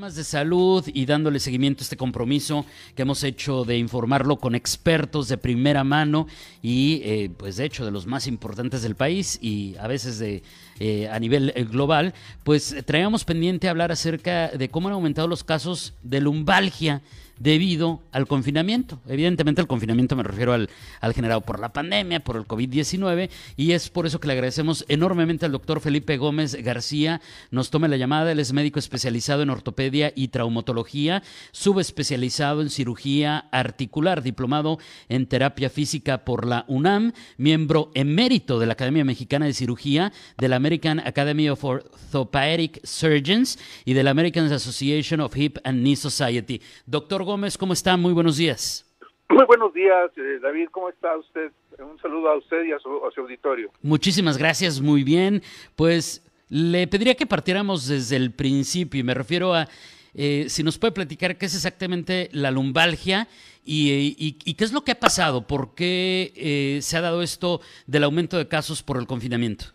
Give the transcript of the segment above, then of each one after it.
Temas de salud y dándole seguimiento a este compromiso que hemos hecho de informarlo con expertos de primera mano y eh, pues de hecho de los más importantes del país y a veces de eh, a nivel eh, global, pues traíamos pendiente hablar acerca de cómo han aumentado los casos de lumbalgia debido al confinamiento. Evidentemente el confinamiento me refiero al, generado por la pandemia, por el COVID-19, y es por eso que le agradecemos enormemente al doctor Felipe Gómez García. Nos tome la llamada, él es médico especializado en ortopedia y traumatología, subespecializado en cirugía articular, diplomado en terapia física por la UNAM, miembro emérito de la Academia Mexicana de Cirugía, de la American Academy of Orthopedic Surgeons y de la American Association of Hip and Knee Society. Doctor Gómez, ¿cómo está? Muy buenos días. Muy buenos días, eh, David. ¿Cómo está usted? Un saludo a usted y a su, a su auditorio. Muchísimas gracias, muy bien. Pues le pediría que partiéramos desde el principio y me refiero a eh, si nos puede platicar qué es exactamente la lumbalgia y, y, y qué es lo que ha pasado, por qué eh, se ha dado esto del aumento de casos por el confinamiento.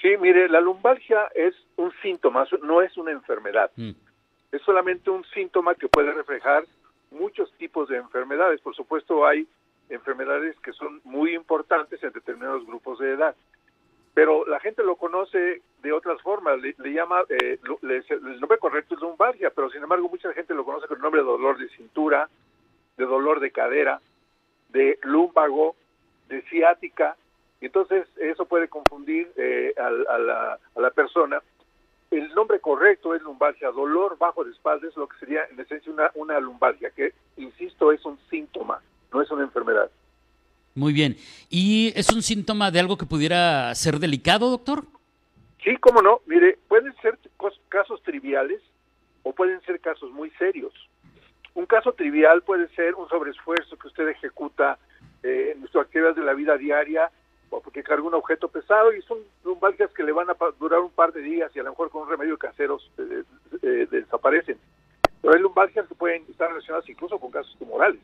Sí, mire, la lumbalgia es un síntoma, no es una enfermedad. Mm es solamente un síntoma que puede reflejar muchos tipos de enfermedades. Por supuesto, hay enfermedades que son muy importantes en determinados grupos de edad, pero la gente lo conoce de otras formas. Le, llama, eh, le, el nombre correcto es lumbalgia, pero sin embargo mucha gente lo conoce con el nombre de dolor de cintura, de dolor de cadera, de lumbago, de ciática. Entonces eso puede confundir eh, a, a, la, a la persona el nombre correcto es lumbalgia, dolor bajo de espalda es lo que sería en esencia una, una lumbalgia, que, insisto, es un síntoma, no es una enfermedad. Muy bien. ¿Y es un síntoma de algo que pudiera ser delicado, doctor? Sí, cómo no. Mire, pueden ser casos triviales o pueden ser casos muy serios. Un caso trivial puede ser un sobreesfuerzo que usted ejecuta eh, en su actividad de la vida diaria porque carga un objeto pesado y son lumbalgias que le van a durar un par de días y a lo mejor con un remedio casero eh, eh, desaparecen. Pero hay lumbalgias que pueden estar relacionadas incluso con casos tumorales.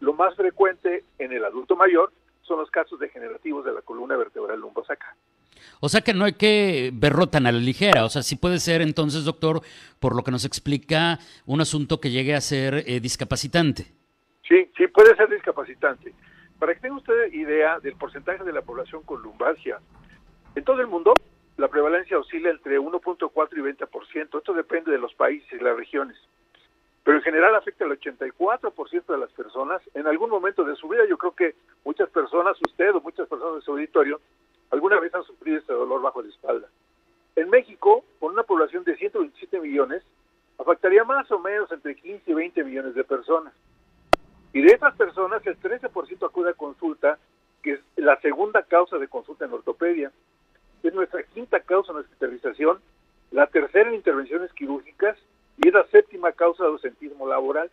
Lo más frecuente en el adulto mayor son los casos degenerativos de la columna vertebral lumbosacral. O sea que no hay que verlo tan a la ligera. O sea, sí puede ser entonces, doctor, por lo que nos explica, un asunto que llegue a ser eh, discapacitante. Sí, sí puede ser discapacitante. Para que tenga usted idea del porcentaje de la población con lumbalgia, en todo el mundo la prevalencia oscila entre 1.4 y 20%. Esto depende de los países y las regiones. Pero en general afecta al 84% de las personas. En algún momento de su vida, yo creo que muchas personas, usted o muchas personas de su auditorio, alguna vez han sufrido este dolor bajo la espalda. En México, con una población de 127 millones, afectaría más o menos entre 15 y 20 millones de personas. Personas, el 13% acude a consulta, que es la segunda causa de consulta en ortopedia. Es nuestra quinta causa en hospitalización, la tercera en intervenciones quirúrgicas y es la séptima causa de ausentismo laboral.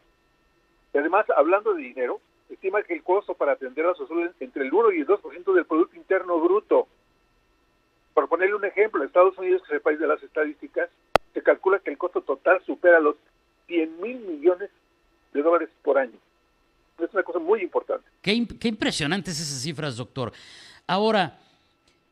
Y además, hablando de dinero, estima que el costo para atender a salud es entre el 1 y el 2% del Producto Interno Bruto. Por ponerle un ejemplo, Estados Unidos, que es el país de las estadísticas, se calcula que el costo total supera los 100 mil millones de dólares por año es una cosa muy importante. Qué, qué impresionantes esas cifras, doctor. Ahora,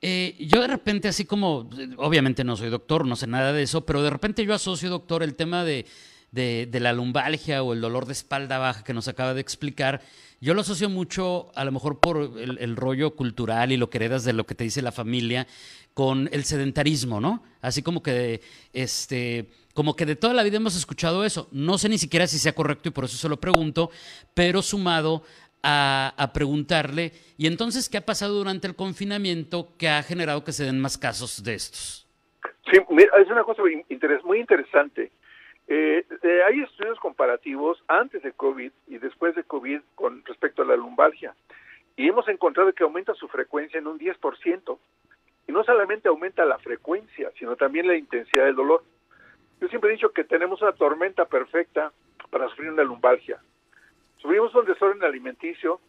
eh, yo de repente, así como, obviamente no soy doctor, no sé nada de eso, pero de repente yo asocio, doctor, el tema de, de, de, la lumbalgia o el dolor de espalda baja que nos acaba de explicar, yo lo asocio mucho, a lo mejor por el, rollo cultural y lo que heredas de lo que te dice la familia, con el sedentarismo, ¿no? Así como que, este, como que de toda la vida hemos escuchado eso. No sé ni siquiera si sea correcto y por eso se lo pregunto, pero sumado a, a, preguntarle, ¿y entonces qué ha pasado durante el confinamiento que ha generado que se den más casos de estos? Sí, es una cosa muy interesante. Eh, eh, hay estudios comparativos antes de COVID y después de COVID con respecto a la lumbalgia. Y hemos encontrado que aumenta su frecuencia en un 10%. Y no solamente aumenta la frecuencia, sino también la intensidad del dolor. Yo siempre he dicho que tenemos una tormenta perfecta para sufrir una lumbalgia. Sufrimos un desorden alimenticio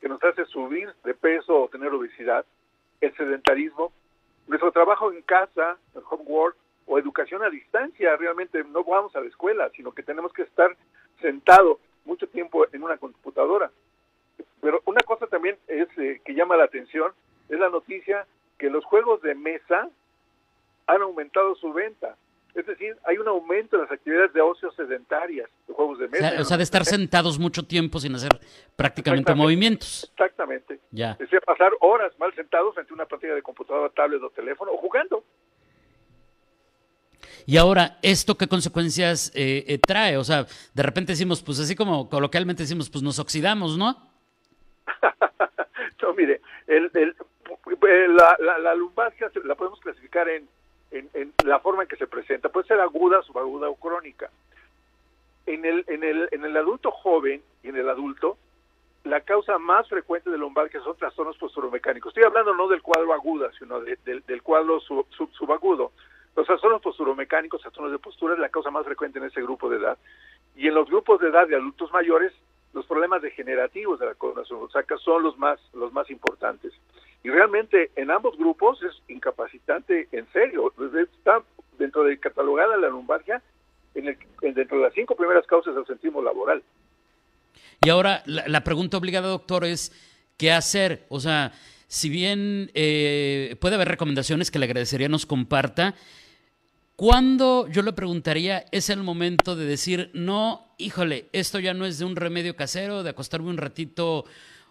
que nos hace subir de peso o tener obesidad, el sedentarismo, nuestro trabajo en casa, el homework, o educación a distancia, realmente no vamos a la escuela, sino que tenemos que estar sentado mucho tiempo en una computadora. Pero una cosa también es eh, que llama la atención es la noticia que los juegos de mesa han aumentado su venta. Es decir, hay un aumento en las actividades de ocio sedentarias, de juegos de mesa. O sea, de estar sentados mucho tiempo sin hacer prácticamente movimientos. Exactamente. Ya. Es decir, pasar horas mal sentados frente a una pantalla de computadora, tablet o teléfono o jugando. Y ahora, ¿esto qué consecuencias eh, eh, trae? O sea, de repente decimos, pues así como coloquialmente decimos, pues nos oxidamos, ¿no? no, mire, el, el, la, la, la, lumbalgia la podemos clasificar en, en, en, la forma en que se presenta. Puede ser aguda, subaguda o crónica. En el, en, el, en el adulto joven y en el adulto, la causa más frecuente de lumbalgia son trastornos posturomecánicos. Estoy hablando no del cuadro aguda, sino de, de, del cuadro sub, sub, subagudo. Los trastornos posturomecánicos, trastornos de postura, es la causa más frecuente en ese grupo de edad. Y en los grupos de edad de adultos mayores, los problemas degenerativos de la columna sonrosaca son los más, los más importantes. Y realmente en ambos grupos es incapacitante en serio. Está dentro de catalogada la lumbalgia en el, dentro de las cinco primeras causas del sentismo laboral. Y ahora la, la, pregunta obligada, doctor, es ¿qué hacer? O sea, si bien eh, puede haber recomendaciones que le agradecería nos comparta, ¿Cuándo, yo le preguntaría, es el momento de decir, no, híjole, esto ya no es de un remedio casero, de acostarme un ratito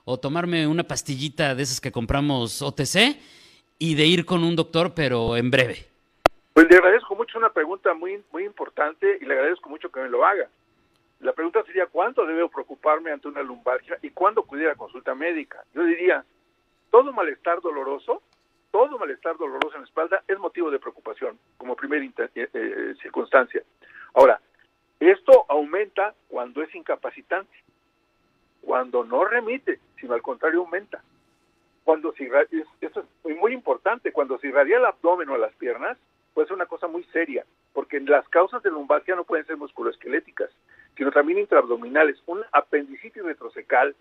o tomarme una pastillita de esas que compramos OTC y de ir con un doctor, pero en breve? Pues le agradezco mucho una pregunta muy, muy importante y le agradezco mucho que me lo haga. La pregunta sería, ¿cuánto debo preocuparme ante una lumbalgia y cuándo acudir a consulta médica? Yo diría, todo malestar doloroso todo malestar doloroso en la espalda es motivo de preocupación como primera eh, eh, circunstancia. Ahora, esto aumenta cuando es incapacitante, cuando no remite, sino al contrario aumenta. Cuando se irradia, esto es muy importante, cuando se irradia el abdomen o las piernas, puede ser una cosa muy seria, porque las causas de lumbalgia no pueden ser musculoesqueléticas, sino también intraabdominales. Un apendicitis retrocecal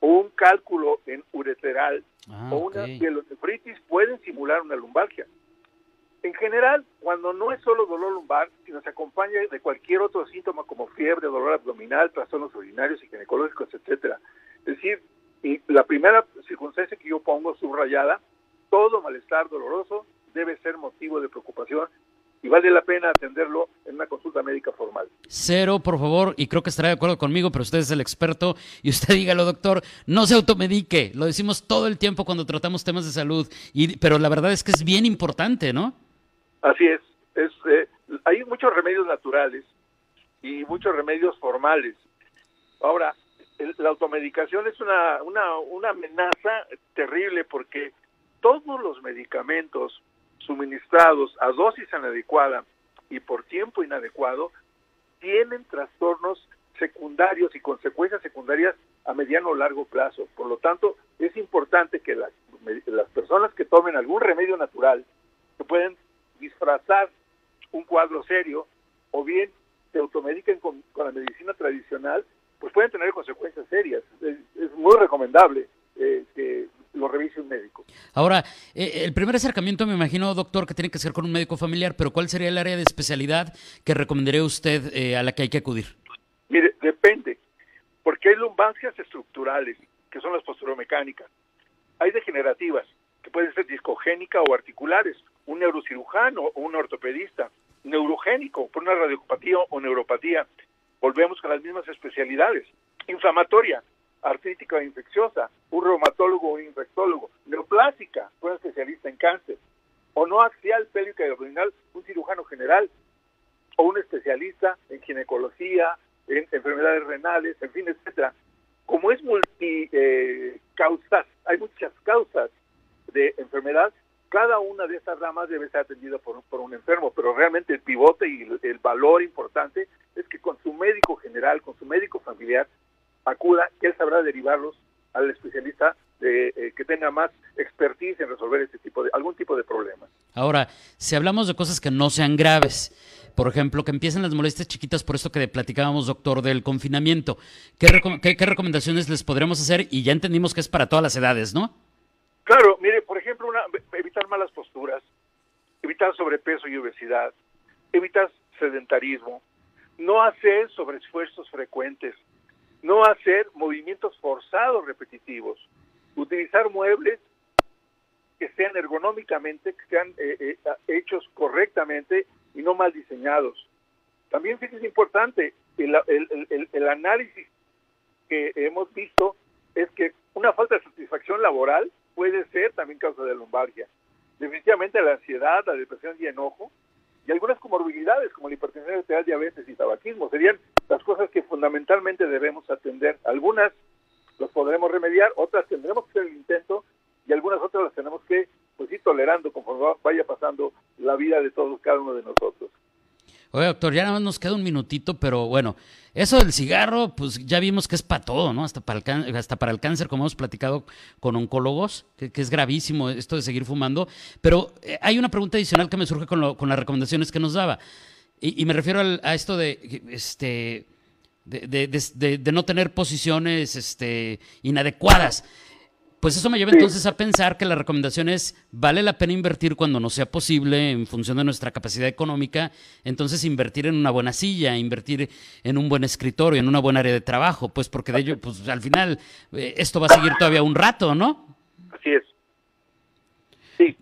o un cálculo en ureteral ah, o una okay. pielonefritis pueden simular una lumbalgia. En general, cuando no es solo dolor lumbar, sino se acompaña de cualquier otro síntoma como fiebre, dolor abdominal, trastornos urinarios y ginecológicos, etcétera. Es decir, y la primera circunstancia que yo pongo subrayada, todo malestar doloroso debe ser motivo de preocupación y vale la pena atenderlo en una consulta. Cero, por favor, y creo que estará de acuerdo conmigo, pero usted es el experto y usted dígalo, doctor, no se automedique, lo decimos todo el tiempo cuando tratamos temas de salud, y, pero la verdad es que es bien importante, ¿no? Así es, es eh, hay muchos remedios naturales y muchos remedios formales. Ahora, el, la automedicación es una, una, una amenaza terrible porque todos los medicamentos suministrados a dosis inadecuada y por tiempo inadecuado tienen trastornos secundarios y consecuencias secundarias a mediano o largo plazo. Por lo tanto, es importante que las, las personas que tomen algún remedio natural, que pueden disfrazar un cuadro serio, o bien se automediquen con, con la medicina tradicional, pues pueden tener consecuencias serias. Es, muy recomendable eh, que lo revise un médico. Ahora, eh, el primer acercamiento me imagino, doctor, que tiene que ser con un médico familiar, pero ¿cuál sería el área de especialidad que recomendaría usted eh, a la que hay que acudir? Mire, depende, porque hay lumbalgias estructurales, que son las posturomecánicas. Hay degenerativas, que pueden ser discogénica o articulares, un neurocirujano o un ortopedista, neurogénico, por una radiopatía o neuropatía. Volvemos con las mismas especialidades. Inflamatoria, artrítica infecciosa, un reumatólogo o infectólogo, neoplásica, un especialista en cáncer, o no axial, pélvica y abdominal, un cirujano general, o un especialista en ginecología, en enfermedades renales, en fin, etcétera. Como es multi eh, hay muchas causas de enfermedad, cada una de estas ramas debe ser atendida por, por un enfermo, pero realmente el pivote y el valor importante es que con su médico general, con su médico familiar, acuda, él sabrá derivarlos al especialista de, eh, que tenga más expertise en resolver este tipo de algún tipo de problemas. Ahora, si hablamos de cosas que no sean graves, por ejemplo, que empiecen las molestias chiquitas por esto que platicábamos, doctor, del confinamiento, ¿qué, recom qué, qué recomendaciones les podremos hacer? Y ya entendimos que es para todas las edades, ¿no? Claro, mire, por ejemplo, una, evitar malas posturas, evitar sobrepeso y obesidad, evitar sedentarismo, no hacer sobreesfuerzos frecuentes, no hacer movimientos forzados repetitivos, utilizar muebles que sean ergonómicamente, que sean eh, eh, hechos correctamente y no mal diseñados. También es importante el, análisis que hemos visto es que una falta de satisfacción laboral puede ser también causa de lumbalgia. Definitivamente la ansiedad, la depresión y enojo y algunas comorbilidades como la hipertensión arterial, diabetes y tabaquismo serían las cosas que fundamentalmente debemos atender. Algunas las podremos remediar, otras tendremos que hacer el intento y algunas otras las tenemos que pues ir tolerando conforme vaya pasando la vida de todos cada uno de nosotros. Oye, doctor, ya nada más nos queda un minutito, pero bueno, eso del cigarro, pues ya vimos que es para todo, ¿no? Hasta para el, hasta para el cáncer, como hemos platicado con oncólogos, que, es gravísimo esto de seguir fumando. Pero eh, hay una pregunta adicional que me surge con, las recomendaciones que nos daba. Y, me refiero a esto de, este, de, de, no tener posiciones este, inadecuadas. Pues eso me lleva entonces a pensar que la recomendación es, vale la pena invertir cuando no sea posible en función de nuestra capacidad económica, entonces invertir en una buena silla, invertir en un buen escritorio, en una buena área de trabajo, pues porque de ello, pues al final eh, esto va a seguir todavía un rato, ¿no? Así es. Sí.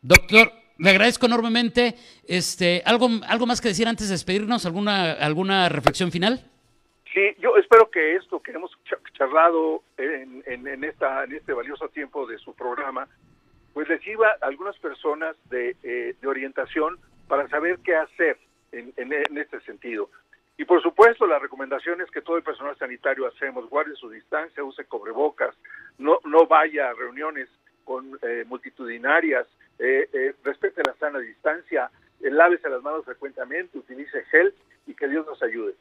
Doctor, le agradezco enormemente. Este, ¿algo, algo más que decir antes de despedirnos? ¿Alguna, alguna reflexión final? Sí, yo espero que esto que hemos charlado en, en, esta, en este valioso tiempo de su programa, pues les sirva a algunas personas de, eh, de orientación para saber qué hacer en, en, este sentido. Y por supuesto, la recomendación es que todo el personal sanitario hacemos, guarde su distancia, use cobrebocas, no, no vaya a reuniones con eh, multitudinarias, eh, eh, respete la sana distancia, lávese las manos frecuentemente, utilice gel y que Dios nos ayude.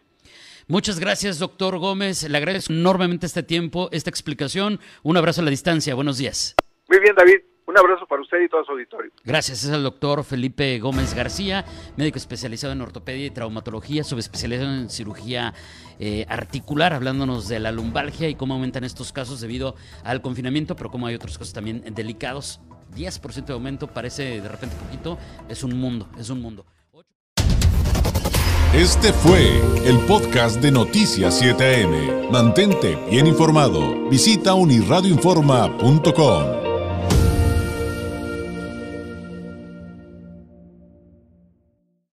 Muchas gracias, doctor Gómez. Le agradezco enormemente este tiempo, esta explicación. Un abrazo a la distancia. Buenos días. Muy bien, David. Un abrazo para usted y todo su auditorio. Gracias. Es el doctor Felipe Gómez García, médico especializado en ortopedia y traumatología, subespecializado en cirugía eh, articular, hablándonos de la lumbalgia y cómo aumentan estos casos debido al confinamiento, pero cómo hay otros casos también delicados. 10% de aumento parece de repente poquito. Es un mundo, es un mundo. Este fue el podcast de Noticias 7am. Mantente bien informado. Visita unirradioinforma.com.